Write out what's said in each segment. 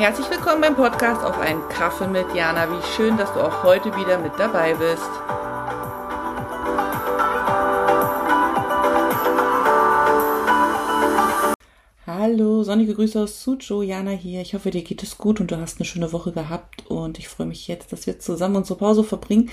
Herzlich willkommen beim Podcast auf einen Kaffee mit Jana. Wie schön, dass du auch heute wieder mit dabei bist. Hallo, sonnige Grüße aus Sucho, Jana hier. Ich hoffe, dir geht es gut und du hast eine schöne Woche gehabt und ich freue mich jetzt, dass wir zusammen unsere Pause verbringen.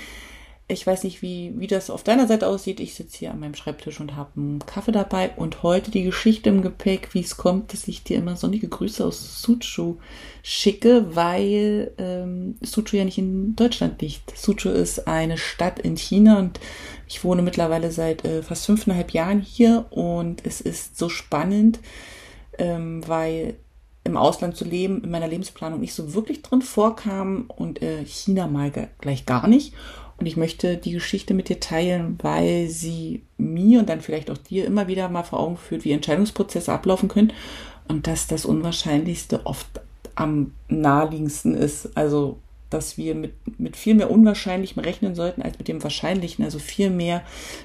Ich weiß nicht, wie, wie das auf deiner Seite aussieht. Ich sitze hier an meinem Schreibtisch und habe einen Kaffee dabei und heute die Geschichte im Gepäck, wie es kommt, dass ich dir immer sonnige Grüße aus Suzhou schicke, weil ähm, Suzhou ja nicht in Deutschland liegt. Suzhou ist eine Stadt in China und ich wohne mittlerweile seit äh, fast fünfeinhalb Jahren hier und es ist so spannend, ähm, weil im Ausland zu leben in meiner Lebensplanung nicht so wirklich drin vorkam und äh, China mal gleich gar nicht. Und ich möchte die Geschichte mit dir teilen, weil sie mir und dann vielleicht auch dir immer wieder mal vor Augen führt, wie Entscheidungsprozesse ablaufen können und dass das Unwahrscheinlichste oft am naheliegendsten ist. Also, dass wir mit, mit viel mehr Unwahrscheinlichem rechnen sollten als mit dem Wahrscheinlichen. Also viel mehr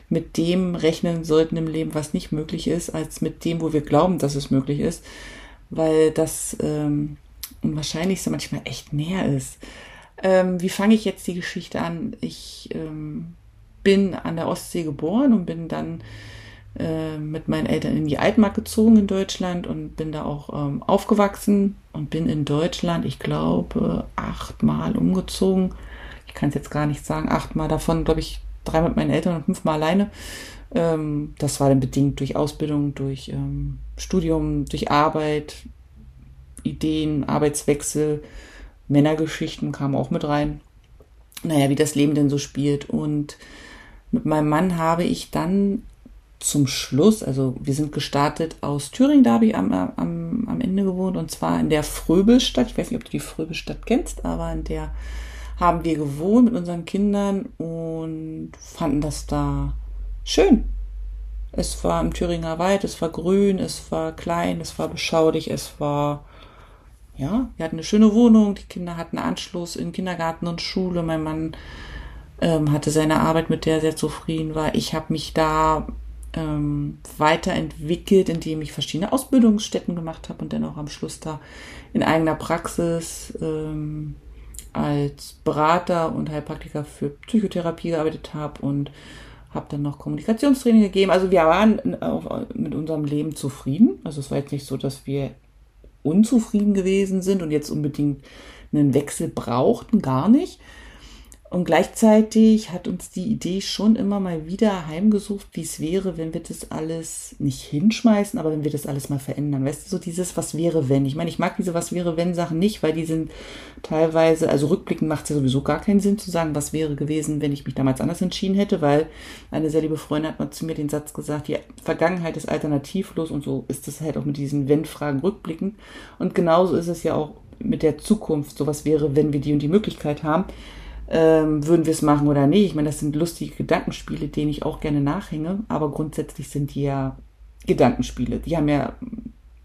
mit dem rechnen sollten im Leben, was nicht möglich ist, als mit dem, wo wir glauben, dass es möglich ist. Weil das ähm, Unwahrscheinlichste manchmal echt näher ist. Ähm, wie fange ich jetzt die Geschichte an? Ich ähm, bin an der Ostsee geboren und bin dann äh, mit meinen Eltern in die Altmark gezogen in Deutschland und bin da auch ähm, aufgewachsen und bin in Deutschland, ich glaube, achtmal umgezogen. Ich kann es jetzt gar nicht sagen, achtmal davon, glaube ich, drei mit meinen Eltern und fünfmal alleine. Ähm, das war dann bedingt durch Ausbildung, durch ähm, Studium, durch Arbeit, Ideen, Arbeitswechsel Männergeschichten kamen auch mit rein. Naja, wie das Leben denn so spielt. Und mit meinem Mann habe ich dann zum Schluss, also wir sind gestartet aus Thüringen, da habe ich am, am, am Ende gewohnt, und zwar in der Fröbelstadt. Ich weiß nicht, ob du die Fröbelstadt kennst, aber in der haben wir gewohnt mit unseren Kindern und fanden das da schön. Es war im Thüringer Wald, es war grün, es war klein, es war beschaulich, es war ja, wir hatten eine schöne Wohnung, die Kinder hatten Anschluss in Kindergarten und Schule. Mein Mann ähm, hatte seine Arbeit, mit der er sehr zufrieden war. Ich habe mich da ähm, weiterentwickelt, indem ich verschiedene Ausbildungsstätten gemacht habe und dann auch am Schluss da in eigener Praxis ähm, als Berater und Heilpraktiker für Psychotherapie gearbeitet habe und habe dann noch Kommunikationstraining gegeben. Also wir waren mit unserem Leben zufrieden. Also es war jetzt nicht so, dass wir unzufrieden gewesen sind und jetzt unbedingt einen Wechsel brauchten, gar nicht. Und gleichzeitig hat uns die Idee schon immer mal wieder heimgesucht, wie es wäre, wenn wir das alles nicht hinschmeißen, aber wenn wir das alles mal verändern. Weißt du, so dieses Was wäre, wenn. Ich meine, ich mag diese Was wäre, wenn Sachen nicht, weil die sind teilweise, also rückblickend macht es ja sowieso gar keinen Sinn zu sagen, was wäre gewesen, wenn ich mich damals anders entschieden hätte, weil eine sehr liebe Freundin hat mal zu mir den Satz gesagt, die Vergangenheit ist alternativlos und so ist es halt auch mit diesen Wenn-Fragen rückblickend. Und genauso ist es ja auch mit der Zukunft, so was wäre, wenn wir die und die Möglichkeit haben ähm, würden wir es machen oder nicht. Ich meine, das sind lustige Gedankenspiele, denen ich auch gerne nachhänge, aber grundsätzlich sind die ja Gedankenspiele. Die haben ja,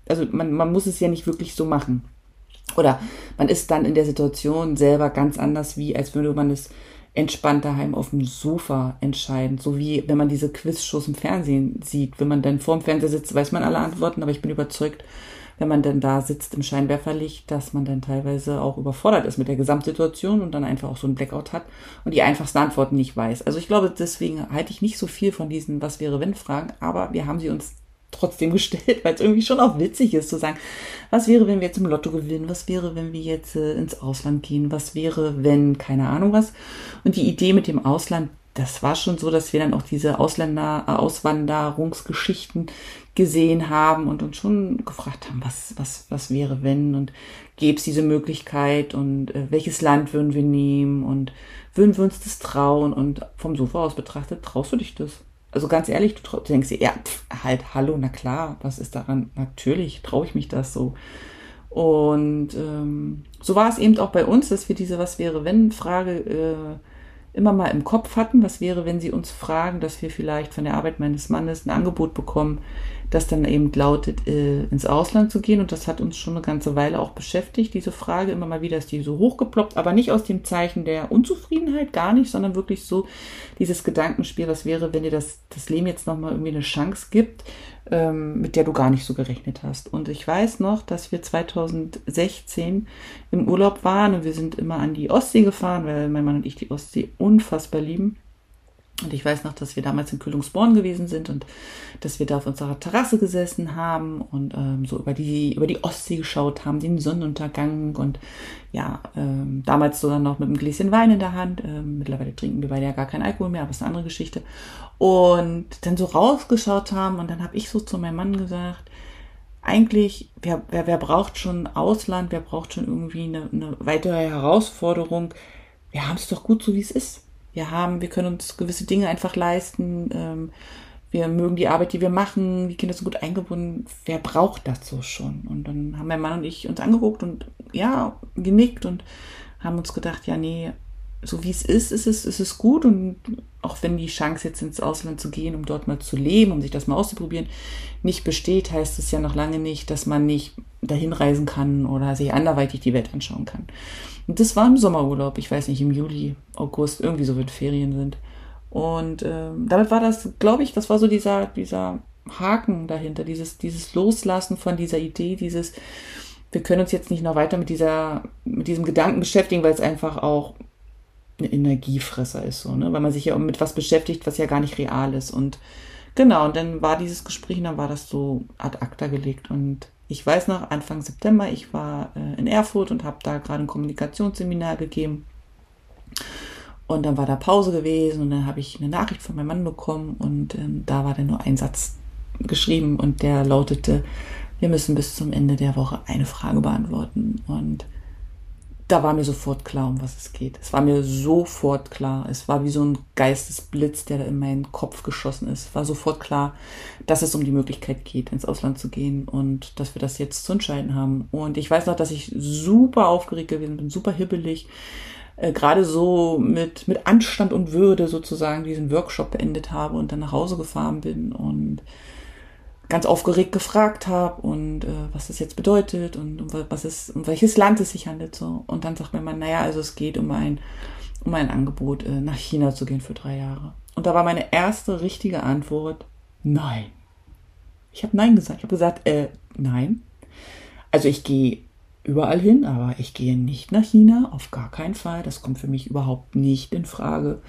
also man, man muss es ja nicht wirklich so machen. Oder man ist dann in der Situation selber ganz anders, wie als würde man es entspannt daheim auf dem Sofa entscheiden. So wie wenn man diese Quizshows im Fernsehen sieht. Wenn man dann vor dem Fernseher sitzt, weiß man alle Antworten, aber ich bin überzeugt, wenn man dann da sitzt im Scheinwerferlicht, dass man dann teilweise auch überfordert ist mit der Gesamtsituation und dann einfach auch so ein Blackout hat und die einfachsten Antworten nicht weiß. Also ich glaube, deswegen halte ich nicht so viel von diesen Was wäre wenn Fragen, aber wir haben sie uns trotzdem gestellt, weil es irgendwie schon auch witzig ist zu sagen, was wäre, wenn wir jetzt im Lotto gewinnen, was wäre, wenn wir jetzt äh, ins Ausland gehen, was wäre, wenn, keine Ahnung was. Und die Idee mit dem Ausland, das war schon so, dass wir dann auch diese Ausländer, äh, Auswanderungsgeschichten gesehen haben und uns schon gefragt haben, was, was, was wäre, wenn und gäbe es diese Möglichkeit und äh, welches Land würden wir nehmen und würden wir uns das trauen und vom Sofa aus betrachtet, traust du dich das? Also ganz ehrlich, du, du denkst dir, ja, pff, halt, hallo, na klar, was ist daran? Natürlich traue ich mich das so. Und ähm, so war es eben auch bei uns, dass wir diese Was wäre, wenn Frage äh, immer mal im Kopf hatten, was wäre, wenn sie uns fragen, dass wir vielleicht von der Arbeit meines Mannes ein Angebot bekommen, das dann eben lautet, äh, ins Ausland zu gehen. Und das hat uns schon eine ganze Weile auch beschäftigt, diese Frage. Immer mal wieder ist die so hochgeploppt, aber nicht aus dem Zeichen der Unzufriedenheit, gar nicht, sondern wirklich so dieses Gedankenspiel, was wäre, wenn dir das, das Leben jetzt nochmal irgendwie eine Chance gibt, ähm, mit der du gar nicht so gerechnet hast. Und ich weiß noch, dass wir 2016 im Urlaub waren und wir sind immer an die Ostsee gefahren, weil mein Mann und ich die Ostsee unfassbar lieben. Und ich weiß noch, dass wir damals in Kühlungsborn gewesen sind und dass wir da auf unserer Terrasse gesessen haben und ähm, so über die, über die Ostsee geschaut haben, den Sonnenuntergang und ja, ähm, damals sogar noch mit einem Gläschen Wein in der Hand. Ähm, mittlerweile trinken wir beide ja gar keinen Alkohol mehr, aber ist eine andere Geschichte. Und dann so rausgeschaut haben und dann habe ich so zu meinem Mann gesagt, eigentlich, wer, wer, wer braucht schon Ausland, wer braucht schon irgendwie eine, eine weitere Herausforderung? Wir haben es doch gut so, wie es ist wir haben, wir können uns gewisse Dinge einfach leisten. Ähm, wir mögen die Arbeit, die wir machen, die Kinder sind gut eingebunden. Wer braucht das so schon? Und dann haben mein Mann und ich uns angeguckt und ja, genickt und haben uns gedacht, ja, nee, so wie es ist, ist es, ist es gut. Und auch wenn die Chance jetzt ins Ausland zu gehen, um dort mal zu leben, um sich das mal auszuprobieren, nicht besteht, heißt es ja noch lange nicht, dass man nicht dahin reisen kann oder sich anderweitig die Welt anschauen kann. Und das war im Sommerurlaub, ich weiß nicht, im Juli, August, irgendwie so, wenn Ferien sind. Und ähm, damit war das, glaube ich, das war so dieser, dieser Haken dahinter, dieses, dieses Loslassen von dieser Idee, dieses, wir können uns jetzt nicht noch weiter mit dieser, mit diesem Gedanken beschäftigen, weil es einfach auch ein Energiefresser ist, so, ne? Weil man sich ja mit was beschäftigt, was ja gar nicht real ist. Und genau, und dann war dieses Gespräch, und dann war das so ad acta gelegt und ich weiß noch, Anfang September, ich war äh, in Erfurt und habe da gerade ein Kommunikationsseminar gegeben. Und dann war da Pause gewesen und dann habe ich eine Nachricht von meinem Mann bekommen und ähm, da war dann nur ein Satz geschrieben und der lautete, wir müssen bis zum Ende der Woche eine Frage beantworten. Und da war mir sofort klar, um was es geht. Es war mir sofort klar. Es war wie so ein Geistesblitz, der da in meinen Kopf geschossen ist. Es war sofort klar, dass es um die Möglichkeit geht, ins Ausland zu gehen und dass wir das jetzt zu entscheiden haben. Und ich weiß noch, dass ich super aufgeregt gewesen bin, super hibbelig. Äh, gerade so mit, mit Anstand und Würde sozusagen diesen Workshop beendet habe und dann nach Hause gefahren bin und ganz aufgeregt gefragt habe und äh, was das jetzt bedeutet und um was es, um welches Land es sich handelt so. Und dann sagt mir man, naja, also es geht um ein, um ein Angebot, äh, nach China zu gehen für drei Jahre. Und da war meine erste richtige Antwort, nein. Ich habe nein gesagt. Ich habe gesagt, äh, nein. Also ich gehe überall hin, aber ich gehe nicht nach China, auf gar keinen Fall. Das kommt für mich überhaupt nicht in Frage.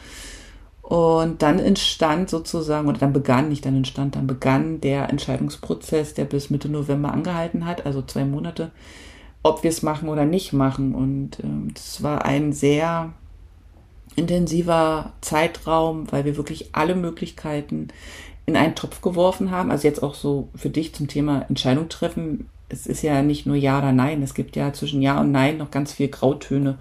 Und dann entstand sozusagen, oder dann begann, nicht dann entstand, dann begann der Entscheidungsprozess, der bis Mitte November angehalten hat, also zwei Monate, ob wir es machen oder nicht machen. Und es ähm, war ein sehr intensiver Zeitraum, weil wir wirklich alle Möglichkeiten in einen Topf geworfen haben. Also jetzt auch so für dich zum Thema Entscheidung treffen. Es ist ja nicht nur Ja oder Nein. Es gibt ja zwischen Ja und Nein noch ganz viel Grautöne.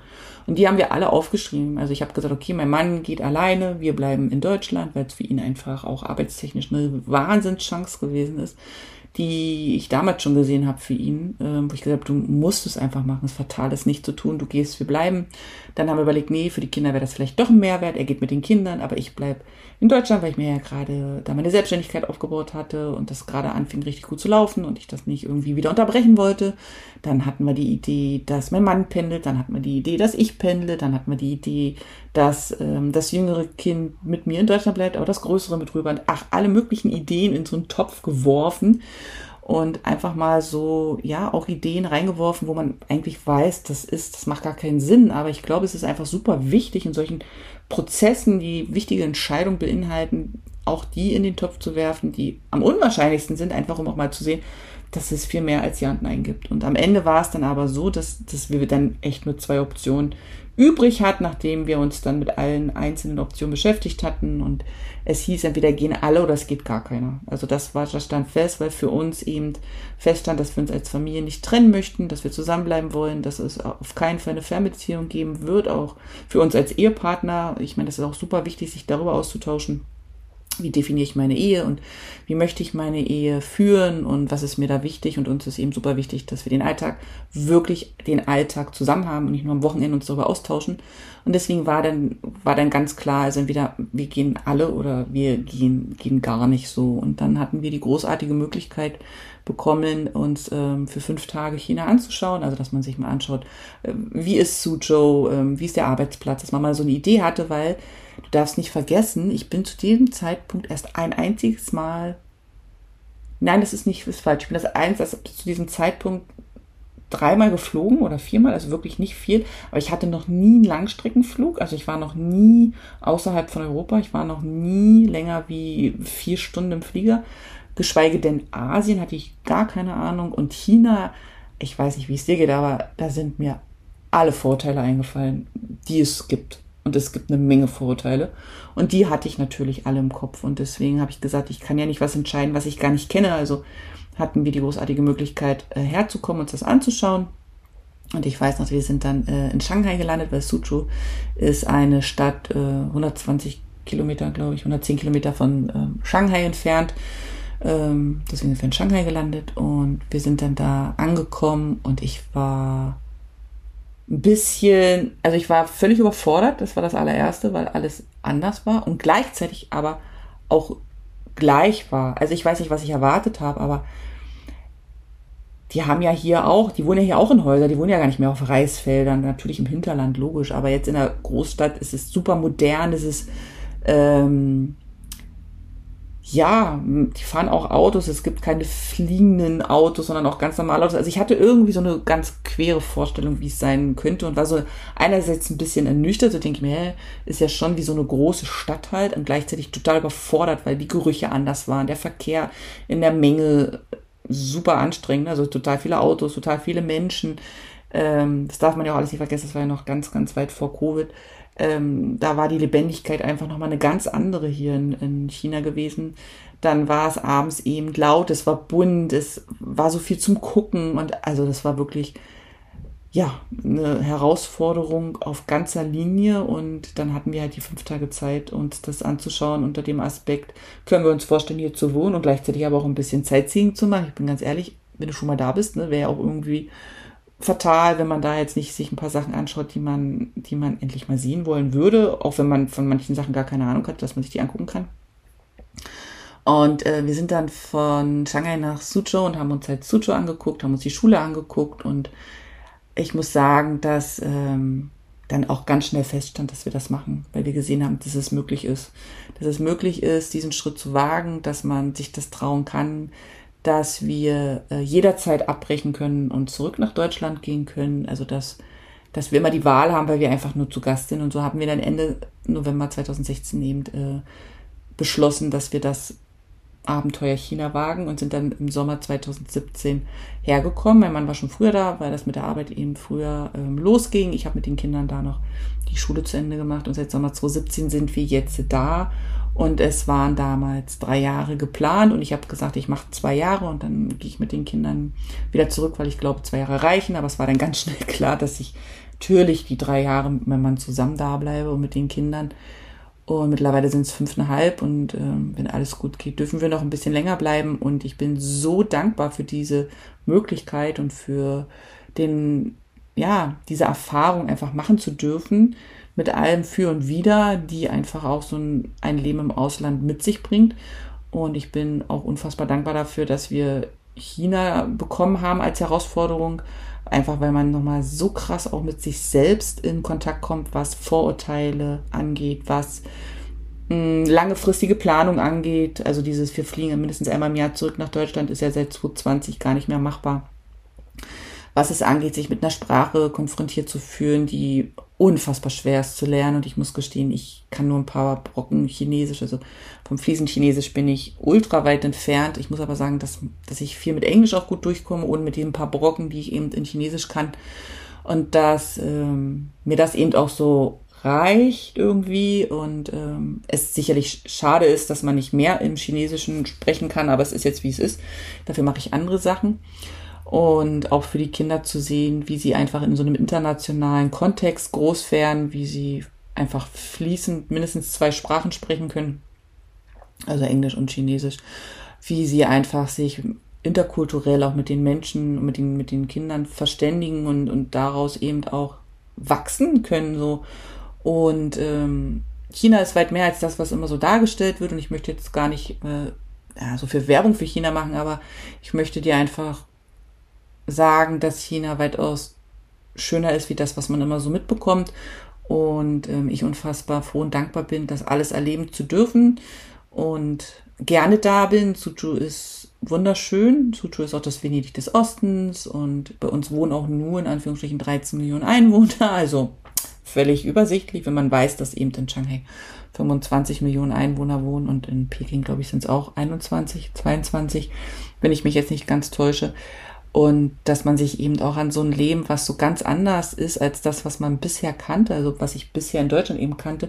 Und die haben wir alle aufgeschrieben. Also ich habe gesagt, okay, mein Mann geht alleine, wir bleiben in Deutschland, weil es für ihn einfach auch arbeitstechnisch eine Wahnsinnschance gewesen ist, die ich damals schon gesehen habe für ihn, äh, wo ich gesagt habe, du musst es einfach machen, es ist fatal, es nicht zu tun, du gehst, wir bleiben. Dann haben wir überlegt, nee, für die Kinder wäre das vielleicht doch ein Mehrwert, er geht mit den Kindern, aber ich bleib in Deutschland, weil ich mir ja gerade da meine Selbstständigkeit aufgebaut hatte und das gerade anfing richtig gut zu laufen und ich das nicht irgendwie wieder unterbrechen wollte. Dann hatten wir die Idee, dass mein Mann pendelt, dann hatten wir die Idee, dass ich pendle, dann hatten wir die Idee, dass ähm, das jüngere Kind mit mir in Deutschland bleibt, aber das größere mit rüber. Ach, alle möglichen Ideen in so einen Topf geworfen und einfach mal so, ja, auch Ideen reingeworfen, wo man eigentlich weiß, das ist, das macht gar keinen Sinn, aber ich glaube, es ist einfach super wichtig in solchen Prozessen, die wichtige Entscheidungen beinhalten, auch die in den Topf zu werfen, die am unwahrscheinlichsten sind, einfach um auch mal zu sehen, dass es viel mehr als Ja und Nein gibt. Und am Ende war es dann aber so, dass, dass wir dann echt nur zwei Optionen übrig hatten, nachdem wir uns dann mit allen einzelnen Optionen beschäftigt hatten. Und es hieß, entweder gehen alle oder es geht gar keiner. Also das war, das stand fest, weil für uns eben feststand, dass wir uns als Familie nicht trennen möchten, dass wir zusammenbleiben wollen, dass es auf keinen Fall eine Fernbeziehung geben wird, auch für uns als Ehepartner. Ich meine, das ist auch super wichtig, sich darüber auszutauschen wie definiere ich meine Ehe und wie möchte ich meine Ehe führen und was ist mir da wichtig und uns ist eben super wichtig, dass wir den Alltag wirklich den Alltag zusammen haben und nicht nur am Wochenende uns darüber austauschen. Und deswegen war dann, war dann ganz klar, also entweder wir gehen alle oder wir gehen, gehen gar nicht so. Und dann hatten wir die großartige Möglichkeit bekommen, uns ähm, für fünf Tage China anzuschauen, also dass man sich mal anschaut, äh, wie ist Suzhou, äh, wie ist der Arbeitsplatz, dass man mal so eine Idee hatte, weil Du darfst nicht vergessen, ich bin zu diesem Zeitpunkt erst ein einziges Mal. Nein, das ist nicht ist falsch. Ich bin das eins, das zu diesem Zeitpunkt dreimal geflogen oder viermal, also wirklich nicht viel. Aber ich hatte noch nie einen Langstreckenflug. Also ich war noch nie außerhalb von Europa. Ich war noch nie länger wie vier Stunden im Flieger. Geschweige denn Asien hatte ich gar keine Ahnung. Und China, ich weiß nicht, wie es dir geht, aber da sind mir alle Vorteile eingefallen, die es gibt. Und es gibt eine Menge Vorurteile. Und die hatte ich natürlich alle im Kopf. Und deswegen habe ich gesagt, ich kann ja nicht was entscheiden, was ich gar nicht kenne. Also hatten wir die großartige Möglichkeit, äh, herzukommen, uns das anzuschauen. Und ich weiß noch, wir sind dann äh, in Shanghai gelandet, weil Suzhou ist eine Stadt äh, 120 Kilometer, glaube ich, 110 Kilometer von ähm, Shanghai entfernt. Ähm, deswegen sind wir in Shanghai gelandet und wir sind dann da angekommen und ich war ein bisschen, also ich war völlig überfordert, das war das allererste, weil alles anders war und gleichzeitig aber auch gleich war. Also ich weiß nicht, was ich erwartet habe, aber die haben ja hier auch, die wohnen ja hier auch in Häusern, die wohnen ja gar nicht mehr auf Reisfeldern, natürlich im Hinterland, logisch, aber jetzt in der Großstadt ist es super modern, es ist ähm, ja, die fahren auch Autos, es gibt keine fliegenden Autos, sondern auch ganz normale Autos. Also ich hatte irgendwie so eine ganz quere Vorstellung, wie es sein könnte und war so einerseits ein bisschen ernüchtert, so denke ich mir, ist ja schon wie so eine große Stadt halt und gleichzeitig total überfordert, weil die Gerüche anders waren, der Verkehr in der Menge super anstrengend, also total viele Autos, total viele Menschen. Ähm, das darf man ja auch alles nicht vergessen, das war ja noch ganz, ganz weit vor Covid ähm, da war die Lebendigkeit einfach nochmal eine ganz andere hier in, in China gewesen. Dann war es abends eben laut, es war bunt, es war so viel zum Gucken und also das war wirklich ja, eine Herausforderung auf ganzer Linie und dann hatten wir halt die fünf Tage Zeit, uns das anzuschauen unter dem Aspekt, können wir uns vorstellen, hier zu wohnen und gleichzeitig aber auch ein bisschen Sightseeing zu machen. Ich bin ganz ehrlich, wenn du schon mal da bist, ne, wäre ja auch irgendwie fatal, wenn man da jetzt nicht sich ein paar Sachen anschaut, die man, die man endlich mal sehen wollen würde, auch wenn man von manchen Sachen gar keine Ahnung hat, dass man sich die angucken kann. Und äh, wir sind dann von Shanghai nach Suzhou und haben uns halt Suzhou angeguckt, haben uns die Schule angeguckt und ich muss sagen, dass ähm, dann auch ganz schnell feststand, dass wir das machen, weil wir gesehen haben, dass es möglich ist. Dass es möglich ist, diesen Schritt zu wagen, dass man sich das trauen kann, dass wir äh, jederzeit abbrechen können und zurück nach Deutschland gehen können. Also dass, dass wir immer die Wahl haben, weil wir einfach nur zu Gast sind. Und so haben wir dann Ende November 2016 eben äh, beschlossen, dass wir das Abenteuer China wagen und sind dann im Sommer 2017 hergekommen. Mein Mann war schon früher da, weil das mit der Arbeit eben früher ähm, losging. Ich habe mit den Kindern da noch die Schule zu Ende gemacht und seit Sommer 2017 sind wir jetzt da und es waren damals drei Jahre geplant und ich habe gesagt, ich mache zwei Jahre und dann gehe ich mit den Kindern wieder zurück, weil ich glaube, zwei Jahre reichen. Aber es war dann ganz schnell klar, dass ich natürlich die drei Jahre mit meinem Mann zusammen da bleibe und mit den Kindern. Und mittlerweile sind es fünfeinhalb und äh, wenn alles gut geht, dürfen wir noch ein bisschen länger bleiben. Und ich bin so dankbar für diese Möglichkeit und für den, ja, diese Erfahrung einfach machen zu dürfen mit allem für und wider, die einfach auch so ein, ein Leben im Ausland mit sich bringt. Und ich bin auch unfassbar dankbar dafür, dass wir China bekommen haben als Herausforderung, einfach weil man nochmal so krass auch mit sich selbst in Kontakt kommt, was Vorurteile angeht, was mh, hm, langefristige Planung angeht. Also dieses, wir fliegen mindestens einmal im Jahr zurück nach Deutschland, ist ja seit 2020 gar nicht mehr machbar. Was es angeht, sich mit einer Sprache konfrontiert zu fühlen, die unfassbar schwer ist zu lernen und ich muss gestehen, ich kann nur ein paar Brocken Chinesisch, also vom fließend Chinesisch bin ich ultra weit entfernt. Ich muss aber sagen, dass, dass ich viel mit Englisch auch gut durchkomme und mit den paar Brocken, die ich eben in Chinesisch kann und dass ähm, mir das eben auch so reicht irgendwie und ähm, es sicherlich schade ist, dass man nicht mehr im Chinesischen sprechen kann, aber es ist jetzt wie es ist. Dafür mache ich andere Sachen und auch für die Kinder zu sehen, wie sie einfach in so einem internationalen Kontext groß werden, wie sie einfach fließend mindestens zwei Sprachen sprechen können. also Englisch und Chinesisch, wie sie einfach sich interkulturell auch mit den Menschen, mit den, mit den Kindern verständigen und, und daraus eben auch wachsen können. So. Und ähm, China ist weit mehr als das, was immer so dargestellt wird. Und ich möchte jetzt gar nicht äh, ja, so viel Werbung für China machen, aber ich möchte dir einfach sagen, dass China weitaus schöner ist wie das, was man immer so mitbekommt. Und ähm, ich unfassbar froh und dankbar bin, das alles erleben zu dürfen und gerne da bin. Suchu ist wunderschön. Suchu ist auch das Venedig des Ostens und bei uns wohnen auch nur in Anführungsstrichen 13 Millionen Einwohner. Also völlig übersichtlich, wenn man weiß, dass eben in Shanghai 25 Millionen Einwohner wohnen und in Peking, glaube ich, sind es auch 21, 22, wenn ich mich jetzt nicht ganz täusche. Und dass man sich eben auch an so ein Leben, was so ganz anders ist als das, was man bisher kannte, also was ich bisher in Deutschland eben kannte,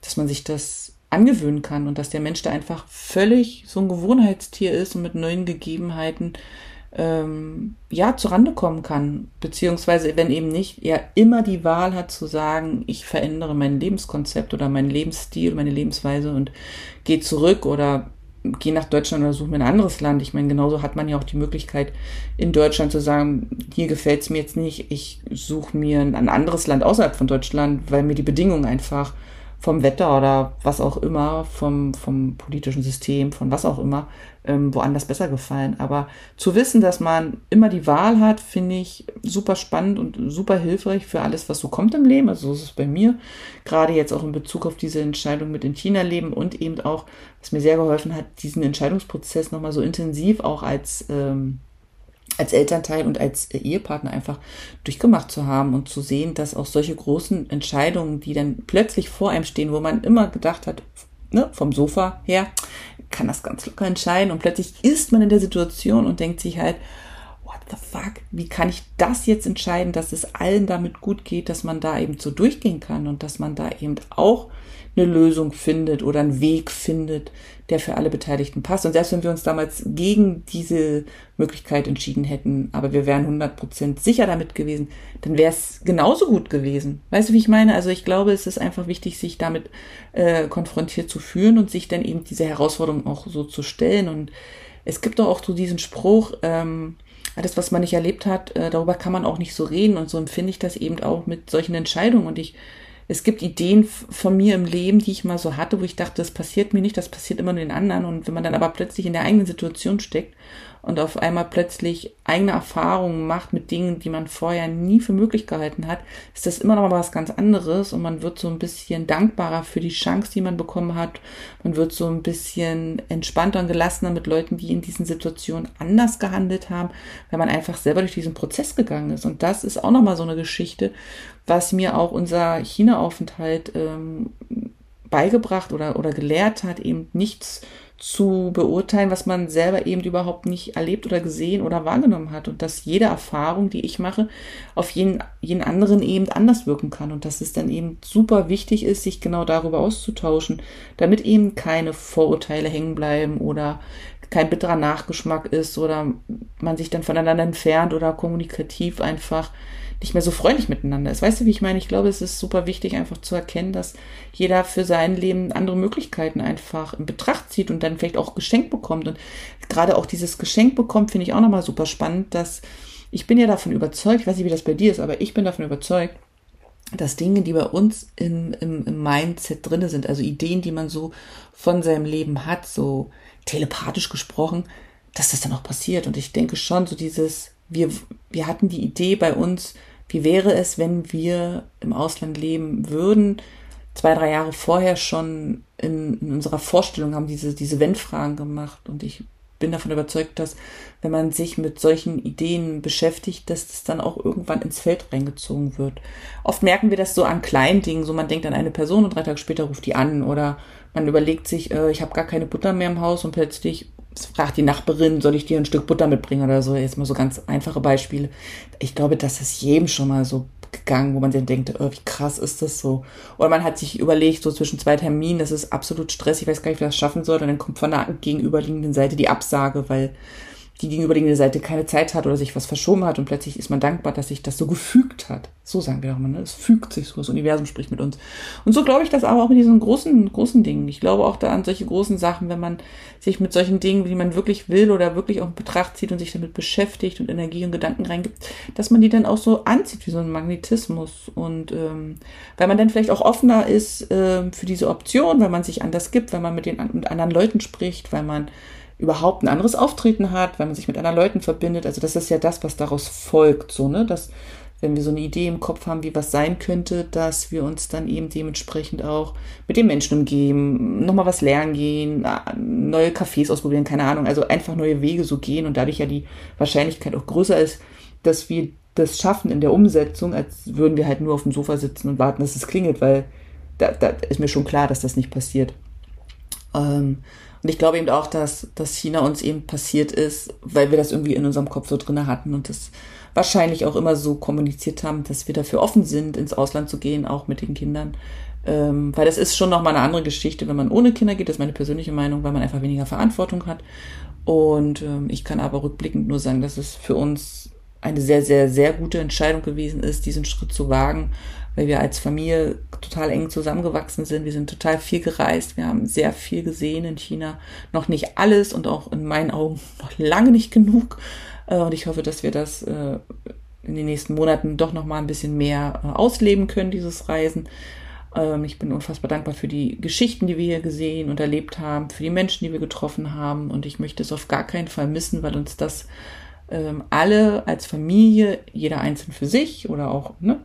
dass man sich das angewöhnen kann und dass der Mensch da einfach völlig so ein Gewohnheitstier ist und mit neuen Gegebenheiten ähm, ja zurande kommen kann, beziehungsweise wenn eben nicht, er immer die Wahl hat zu sagen, ich verändere mein Lebenskonzept oder meinen Lebensstil, meine Lebensweise und gehe zurück oder gehe nach Deutschland oder suche mir ein anderes Land. Ich meine, genauso hat man ja auch die Möglichkeit, in Deutschland zu sagen, hier gefällt es mir jetzt nicht, ich suche mir ein anderes Land außerhalb von Deutschland, weil mir die Bedingungen einfach vom Wetter oder was auch immer, vom, vom politischen System, von was auch immer, ähm, woanders besser gefallen. Aber zu wissen, dass man immer die Wahl hat, finde ich super spannend und super hilfreich für alles, was so kommt im Leben. Also so ist es bei mir. Gerade jetzt auch in Bezug auf diese Entscheidung mit in China leben und eben auch, was mir sehr geholfen hat, diesen Entscheidungsprozess nochmal so intensiv auch als ähm, als Elternteil und als Ehepartner einfach durchgemacht zu haben und zu sehen, dass auch solche großen Entscheidungen, die dann plötzlich vor einem stehen, wo man immer gedacht hat, ne, vom Sofa her, kann das ganz locker entscheiden. Und plötzlich ist man in der Situation und denkt sich halt, what the fuck, wie kann ich das jetzt entscheiden, dass es allen damit gut geht, dass man da eben so durchgehen kann und dass man da eben auch eine Lösung findet oder einen Weg findet, der für alle Beteiligten passt. Und selbst wenn wir uns damals gegen diese Möglichkeit entschieden hätten, aber wir wären 100% sicher damit gewesen, dann wäre es genauso gut gewesen. Weißt du, wie ich meine? Also ich glaube, es ist einfach wichtig, sich damit äh, konfrontiert zu fühlen und sich dann eben diese Herausforderung auch so zu stellen. Und es gibt doch auch so diesen Spruch, ähm, alles, was man nicht erlebt hat, äh, darüber kann man auch nicht so reden. Und so empfinde ich das eben auch mit solchen Entscheidungen. Und ich es gibt Ideen von mir im Leben, die ich mal so hatte, wo ich dachte, das passiert mir nicht, das passiert immer nur den anderen. Und wenn man dann aber plötzlich in der eigenen Situation steckt und auf einmal plötzlich eigene Erfahrungen macht mit Dingen, die man vorher nie für möglich gehalten hat, ist das immer noch mal was ganz anderes und man wird so ein bisschen dankbarer für die Chance, die man bekommen hat. Man wird so ein bisschen entspannter und gelassener mit Leuten, die in diesen Situationen anders gehandelt haben, weil man einfach selber durch diesen Prozess gegangen ist. Und das ist auch noch mal so eine Geschichte, was mir auch unser China-Aufenthalt ähm, beigebracht oder, oder gelehrt hat, eben nichts zu beurteilen, was man selber eben überhaupt nicht erlebt oder gesehen oder wahrgenommen hat. Und dass jede Erfahrung, die ich mache, auf jeden, jeden anderen eben anders wirken kann. Und dass es dann eben super wichtig ist, sich genau darüber auszutauschen, damit eben keine Vorurteile hängen bleiben oder kein bitterer Nachgeschmack ist oder man sich dann voneinander entfernt oder kommunikativ einfach nicht mehr so freundlich miteinander ist. Weißt du, wie ich meine? Ich glaube, es ist super wichtig, einfach zu erkennen, dass jeder für sein Leben andere Möglichkeiten einfach in Betracht zieht und dann vielleicht auch geschenkt bekommt. Und gerade auch dieses Geschenk bekommt, finde ich auch nochmal super spannend, dass ich bin ja davon überzeugt, ich weiß nicht, wie das bei dir ist, aber ich bin davon überzeugt, dass Dinge, die bei uns im, im, im Mindset drinne sind, also Ideen, die man so von seinem Leben hat, so telepathisch gesprochen, dass das dann auch passiert. Und ich denke schon, so dieses, wir, wir hatten die Idee bei uns, wie wäre es, wenn wir im Ausland leben würden? Zwei, drei Jahre vorher schon in, in unserer Vorstellung haben diese, diese Wenn-Fragen gemacht und ich bin davon überzeugt, dass wenn man sich mit solchen Ideen beschäftigt, dass das dann auch irgendwann ins Feld reingezogen wird. Oft merken wir das so an kleinen Dingen, so man denkt an eine Person und drei Tage später ruft die an oder man überlegt sich, äh, ich habe gar keine Butter mehr im Haus und plötzlich fragt die Nachbarin, soll ich dir ein Stück Butter mitbringen oder so. Jetzt mal so ganz einfache Beispiele. Ich glaube, das ist jedem schon mal so gegangen, wo man sich denkt, oh, wie krass ist das so? Oder man hat sich überlegt, so zwischen zwei Terminen, das ist absolut stressig, ich weiß gar nicht, wie das schaffen soll. Und dann kommt von der gegenüberliegenden Seite die Absage, weil die gegenüberliegende Seite keine Zeit hat oder sich was verschoben hat und plötzlich ist man dankbar, dass sich das so gefügt hat. So sagen wir doch mal, ne? es fügt sich so, das Universum spricht mit uns. Und so glaube ich das aber auch mit diesen großen, großen Dingen. Ich glaube auch da an solche großen Sachen, wenn man sich mit solchen Dingen, wie man wirklich will oder wirklich auch in Betracht zieht und sich damit beschäftigt und Energie und Gedanken reingibt, dass man die dann auch so anzieht wie so ein Magnetismus. Und ähm, weil man dann vielleicht auch offener ist äh, für diese Option, weil man sich anders gibt, weil man mit den mit anderen Leuten spricht, weil man überhaupt ein anderes Auftreten hat, weil man sich mit anderen Leuten verbindet. Also das ist ja das, was daraus folgt, so, ne? Dass, wenn wir so eine Idee im Kopf haben, wie was sein könnte, dass wir uns dann eben dementsprechend auch mit den Menschen umgeben, nochmal was lernen gehen, neue Cafés ausprobieren, keine Ahnung, also einfach neue Wege so gehen und dadurch ja die Wahrscheinlichkeit auch größer ist, dass wir das schaffen in der Umsetzung, als würden wir halt nur auf dem Sofa sitzen und warten, dass es klingelt, weil da, da ist mir schon klar, dass das nicht passiert. Ähm, und ich glaube eben auch, dass, dass China uns eben passiert ist, weil wir das irgendwie in unserem Kopf so drinne hatten und das wahrscheinlich auch immer so kommuniziert haben, dass wir dafür offen sind, ins Ausland zu gehen, auch mit den Kindern. Ähm, weil das ist schon nochmal eine andere Geschichte, wenn man ohne Kinder geht, das ist meine persönliche Meinung, weil man einfach weniger Verantwortung hat. Und ähm, ich kann aber rückblickend nur sagen, dass es für uns eine sehr, sehr, sehr gute Entscheidung gewesen ist, diesen Schritt zu wagen, weil wir als Familie total eng zusammengewachsen sind. Wir sind total viel gereist. Wir haben sehr viel gesehen in China. Noch nicht alles und auch in meinen Augen noch lange nicht genug. Äh, und ich hoffe, dass wir das äh, in den nächsten Monaten doch noch mal ein bisschen mehr äh, ausleben können, dieses Reisen. Ähm, ich bin unfassbar dankbar für die Geschichten, die wir hier gesehen und erlebt haben, für die Menschen, die wir getroffen haben. Und ich möchte es auf gar keinen Fall missen, weil uns das ähm, alle als Familie, jeder einzeln für sich oder auch ne,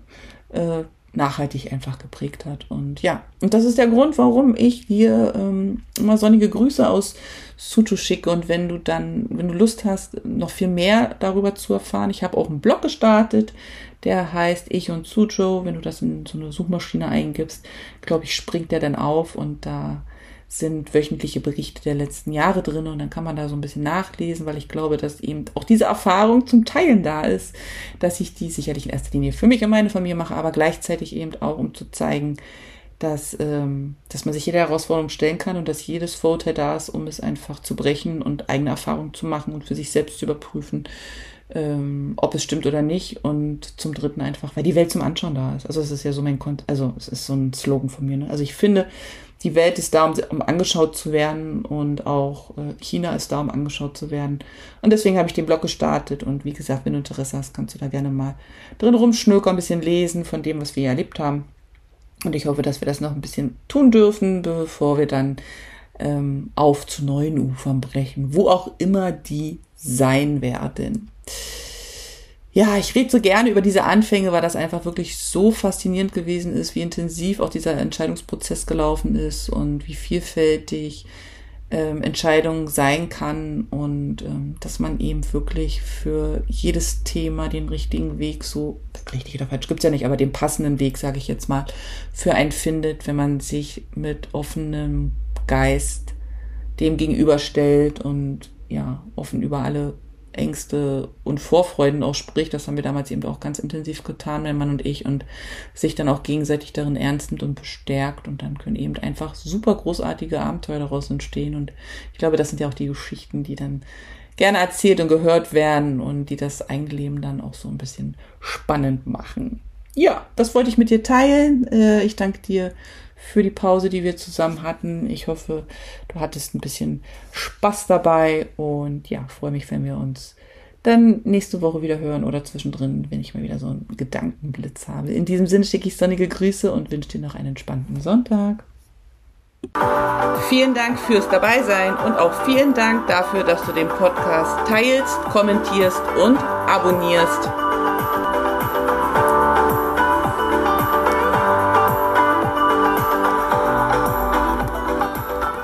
nachhaltig einfach geprägt hat. Und ja, und das ist der Grund, warum ich dir ähm, immer sonnige Grüße aus Suto schicke. Und wenn du dann, wenn du Lust hast, noch viel mehr darüber zu erfahren, ich habe auch einen Blog gestartet, der heißt Ich und Sucho. Wenn du das in so eine Suchmaschine eingibst, glaube ich, springt der dann auf und da sind wöchentliche Berichte der letzten Jahre drin und dann kann man da so ein bisschen nachlesen, weil ich glaube, dass eben auch diese Erfahrung zum Teilen da ist, dass ich die sicherlich in erster Linie für mich und meine Familie mache, aber gleichzeitig eben auch, um zu zeigen, dass, ähm, dass man sich jeder Herausforderung stellen kann und dass jedes Vorurteil da ist, um es einfach zu brechen und eigene Erfahrungen zu machen und für sich selbst zu überprüfen, ähm, ob es stimmt oder nicht. Und zum Dritten einfach, weil die Welt zum Anschauen da ist. Also es ist ja so mein Kont also es ist so ein Slogan von mir. Ne? Also ich finde, die Welt ist da, um, um angeschaut zu werden und auch äh, China ist da, um angeschaut zu werden. Und deswegen habe ich den Blog gestartet und wie gesagt, wenn du Interesse hast, kannst du da gerne mal drin rumschnökern, ein bisschen lesen von dem, was wir erlebt haben. Und ich hoffe, dass wir das noch ein bisschen tun dürfen, bevor wir dann ähm, auf zu neuen Ufern brechen, wo auch immer die sein werden ja, ich rede so gerne über diese Anfänge, weil das einfach wirklich so faszinierend gewesen ist, wie intensiv auch dieser Entscheidungsprozess gelaufen ist und wie vielfältig ähm, Entscheidung sein kann und ähm, dass man eben wirklich für jedes Thema den richtigen Weg so, richtig oder falsch gibt's ja nicht, aber den passenden Weg, sage ich jetzt mal, für einen findet, wenn man sich mit offenem Geist dem gegenüberstellt und ja, offen über alle Ängste und Vorfreuden auch spricht. Das haben wir damals eben auch ganz intensiv getan, mein Mann und ich, und sich dann auch gegenseitig darin ernst nimmt und bestärkt. Und dann können eben einfach super großartige Abenteuer daraus entstehen. Und ich glaube, das sind ja auch die Geschichten, die dann gerne erzählt und gehört werden und die das Eigenleben dann auch so ein bisschen spannend machen. Ja, das wollte ich mit dir teilen. Äh, ich danke dir für die Pause, die wir zusammen hatten. Ich hoffe, du hattest ein bisschen Spaß dabei und ja, freue mich, wenn wir uns dann nächste Woche wieder hören oder zwischendrin, wenn ich mal wieder so einen Gedankenblitz habe. In diesem Sinne schicke ich sonnige Grüße und wünsche dir noch einen entspannten Sonntag. Vielen Dank fürs Dabeisein und auch vielen Dank dafür, dass du den Podcast teilst, kommentierst und abonnierst.